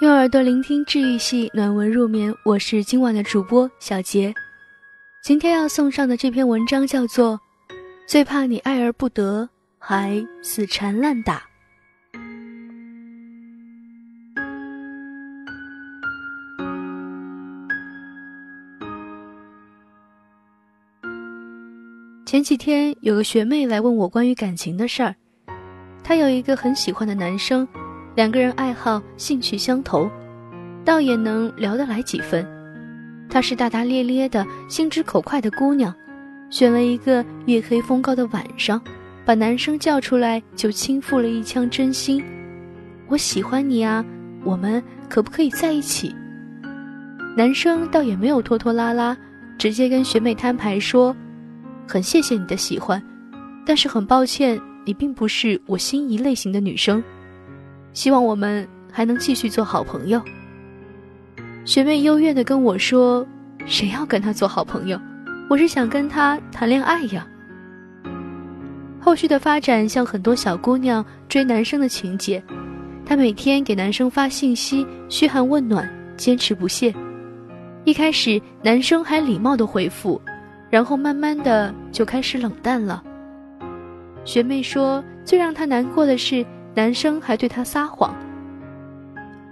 用耳朵聆听治愈系暖文入眠，我是今晚的主播小杰。今天要送上的这篇文章叫做《最怕你爱而不得，还死缠烂打》。前几天有个学妹来问我关于感情的事儿，她有一个很喜欢的男生。两个人爱好、兴趣相投，倒也能聊得来几分。她是大大咧咧的、心直口快的姑娘，选了一个月黑风高的晚上，把男生叫出来就倾覆了一腔真心：“我喜欢你啊，我们可不可以在一起？”男生倒也没有拖拖拉拉，直接跟学妹摊牌说：“很谢谢你的喜欢，但是很抱歉，你并不是我心仪类型的女生。”希望我们还能继续做好朋友。学妹幽怨的跟我说：“谁要跟他做好朋友？我是想跟他谈恋爱呀。”后续的发展像很多小姑娘追男生的情节，她每天给男生发信息，嘘寒问暖，坚持不懈。一开始男生还礼貌的回复，然后慢慢的就开始冷淡了。学妹说，最让她难过的是。男生还对她撒谎。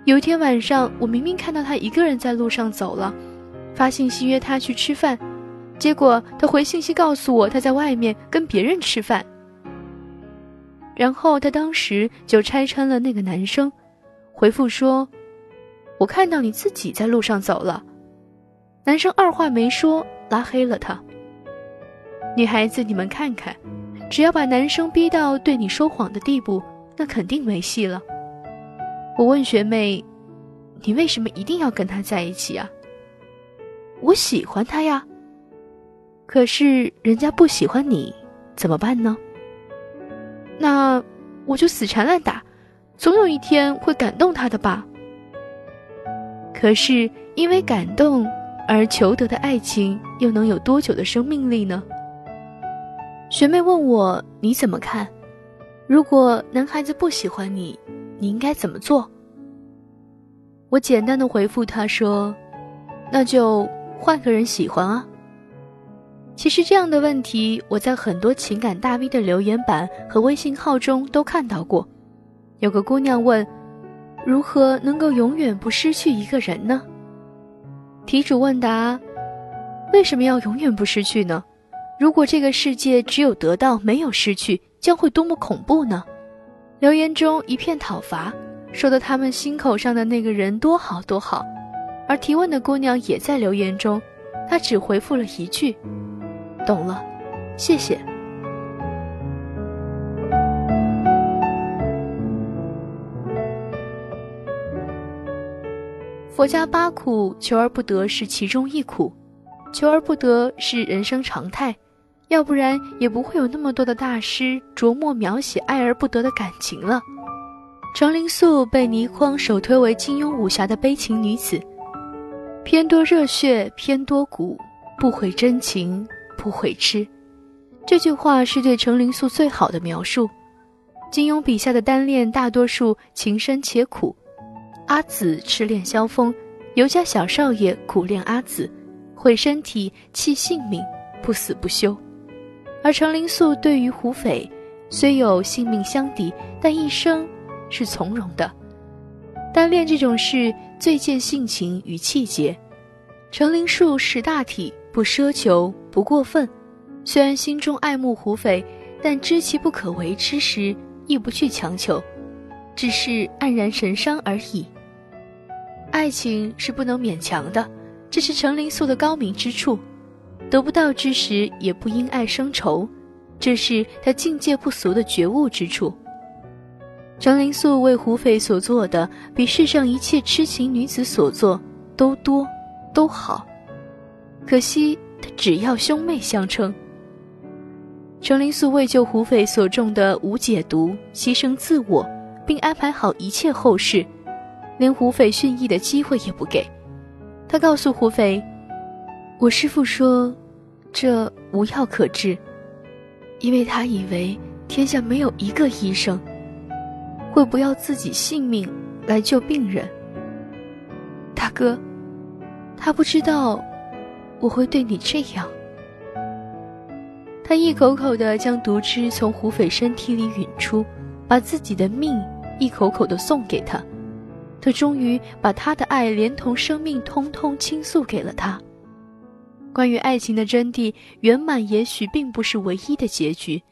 有一天晚上，我明明看到他一个人在路上走了，发信息约他去吃饭，结果他回信息告诉我他在外面跟别人吃饭。然后他当时就拆穿了那个男生，回复说：“我看到你自己在路上走了。”男生二话没说拉黑了他。女孩子，你们看看，只要把男生逼到对你说谎的地步。那肯定没戏了。我问学妹：“你为什么一定要跟他在一起啊？”我喜欢他呀。可是人家不喜欢你，怎么办呢？那我就死缠烂打，总有一天会感动他的吧。可是因为感动而求得的爱情，又能有多久的生命力呢？学妹问我：“你怎么看？”如果男孩子不喜欢你，你应该怎么做？我简单的回复他说：“那就换个人喜欢啊。”其实这样的问题，我在很多情感大 V 的留言板和微信号中都看到过。有个姑娘问：“如何能够永远不失去一个人呢？”题主问答：“为什么要永远不失去呢？如果这个世界只有得到没有失去？”将会多么恐怖呢？留言中一片讨伐，说的他们心口上的那个人多好多好，而提问的姑娘也在留言中，她只回复了一句：“懂了，谢谢。”佛家八苦，求而不得是其中一苦，求而不得是人生常态。要不然也不会有那么多的大师琢磨描写爱而不得的感情了。程灵素被倪匡首推为金庸武侠的悲情女子，偏多热血，偏多骨，不悔真情，不悔痴。这句话是对程灵素最好的描述。金庸笔下的单恋大多数情深且苦，阿紫痴恋萧峰，尤家小少爷苦恋阿紫，毁身体弃性命，不死不休。而程灵素对于胡斐，虽有性命相抵，但一生是从容的。单恋这种事最见性情与气节。程灵素识大体，不奢求，不过分。虽然心中爱慕胡斐，但知其不可为之时，亦不去强求，只是黯然神伤而已。爱情是不能勉强的，这是程灵素的高明之处。得不到之时，也不因爱生愁，这是他境界不俗的觉悟之处。程灵素为胡斐所做的，比世上一切痴情女子所做都多，都好。可惜他只要兄妹相称。程灵素为救胡斐所中的无解毒，牺牲自我，并安排好一切后事，连胡斐殉意的机会也不给。他告诉胡斐。我师父说，这无药可治，因为他以为天下没有一个医生会不要自己性命来救病人。大哥，他不知道我会对你这样。他一口口的将毒汁从胡斐身体里吮出，把自己的命一口口的送给他。他终于把他的爱连同生命通通倾诉给了他。关于爱情的真谛，圆满也许并不是唯一的结局。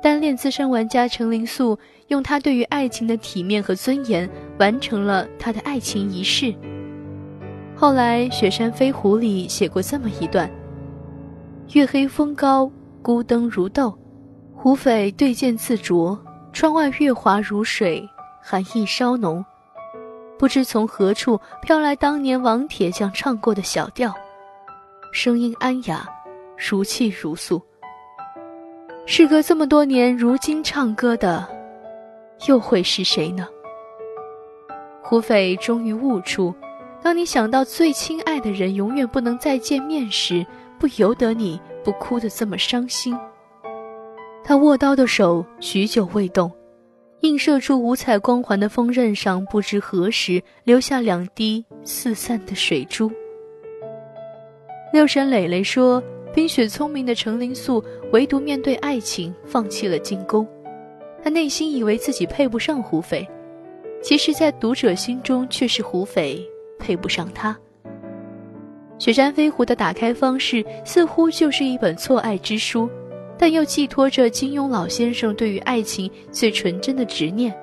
单恋资深玩家程灵素用他对于爱情的体面和尊严，完成了他的爱情仪式。后来，《雪山飞狐》里写过这么一段。月黑风高，孤灯如豆，胡匪对剑自酌。窗外月华如水，寒意稍浓。不知从何处飘来当年王铁匠唱过的小调，声音安雅，如泣如诉。事隔这么多年，如今唱歌的，又会是谁呢？胡斐终于悟出，当你想到最亲爱的人永远不能再见面时。不由得你不哭得这么伤心。他握刀的手许久未动，映射出五彩光环的锋刃上，不知何时留下两滴四散的水珠。六神磊磊说：“冰雪聪明的程灵素，唯独面对爱情放弃了进攻。他内心以为自己配不上胡斐，其实，在读者心中却是胡斐配不上他。”《雪山飞狐》的打开方式似乎就是一本错爱之书，但又寄托着金庸老先生对于爱情最纯真的执念。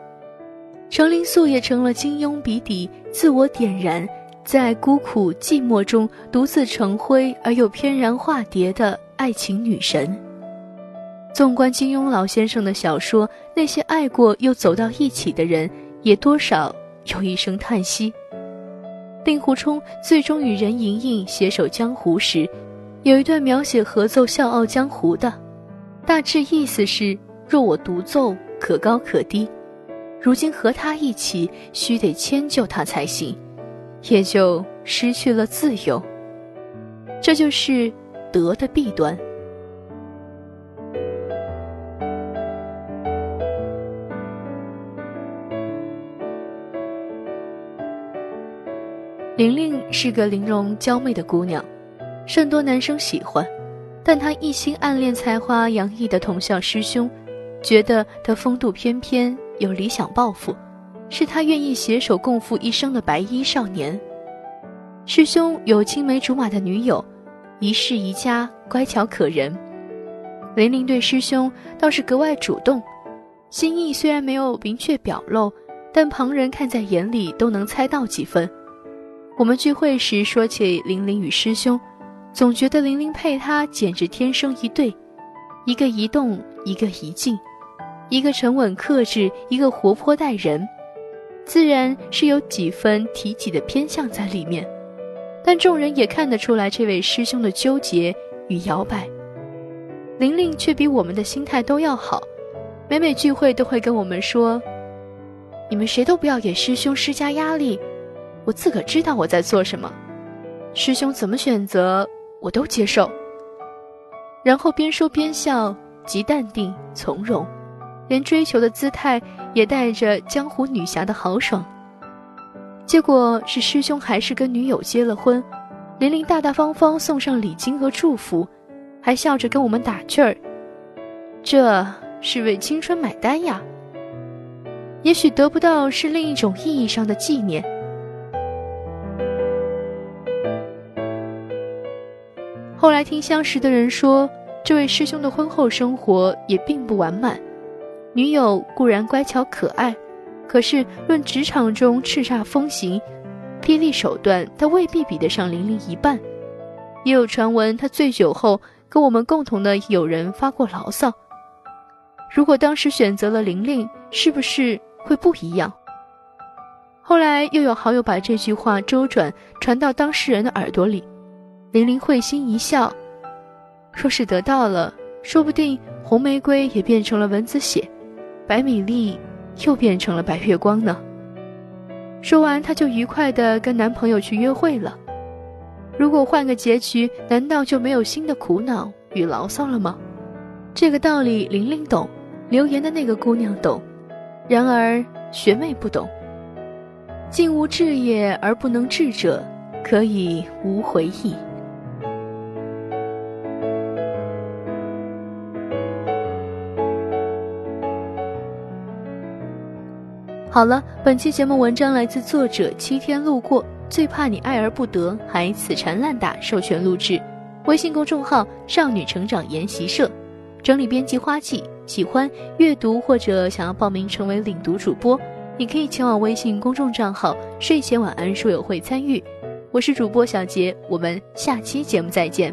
程灵素也成了金庸笔底自我点燃，在孤苦寂寞中独自成灰而又翩然化蝶的爱情女神。纵观金庸老先生的小说，那些爱过又走到一起的人，也多少有一声叹息。令狐冲最终与任盈盈携手江湖时，有一段描写合奏《笑傲江湖》的，大致意思是：若我独奏，可高可低；如今和他一起，须得迁就他才行，也就失去了自由。这就是德的弊端。玲玲是个玲珑娇媚的姑娘，甚多男生喜欢，但她一心暗恋才华洋溢的同校师兄，觉得他风度翩翩，有理想抱负，是他愿意携手共赴一生的白衣少年。师兄有青梅竹马的女友，一世一家，乖巧可人。玲玲对师兄倒是格外主动，心意虽然没有明确表露，但旁人看在眼里都能猜到几分。我们聚会时说起玲玲与师兄，总觉得玲玲配他简直天生一对，一个一动，一个一静，一个沉稳克制，一个活泼待人，自然是有几分提己的偏向在里面。但众人也看得出来这位师兄的纠结与摇摆。玲玲却比我们的心态都要好，每每聚会都会跟我们说：“你们谁都不要给师兄施加压力。”我自个知道我在做什么，师兄怎么选择我都接受。然后边说边笑，极淡定从容，连追求的姿态也带着江湖女侠的豪爽。结果是师兄还是跟女友结了婚，玲玲大大方方送上礼金和祝福，还笑着跟我们打趣儿：“这是为青春买单呀。”也许得不到是另一种意义上的纪念。后来听相识的人说，这位师兄的婚后生活也并不完满，女友固然乖巧可爱，可是论职场中叱咤风行、霹雳手段，她未必比得上玲玲一半。也有传闻，她醉酒后跟我们共同的友人发过牢骚。如果当时选择了玲玲，是不是会不一样？后来又有好友把这句话周转传到当事人的耳朵里。玲玲会心一笑，若是得到了，说不定红玫瑰也变成了蚊子血，白米粒又变成了白月光呢。说完，她就愉快地跟男朋友去约会了。如果换个结局，难道就没有新的苦恼与牢骚了吗？这个道理，玲玲懂，留言的那个姑娘懂，然而学妹不懂。竟无志也而不能志者，可以无回忆。好了，本期节目文章来自作者七天路过，最怕你爱而不得，还死缠烂打，授权录制，微信公众号少女成长研习社，整理编辑花季。喜欢阅读或者想要报名成为领读主播，你可以前往微信公众账号“睡前晚安书友会”参与。我是主播小杰，我们下期节目再见。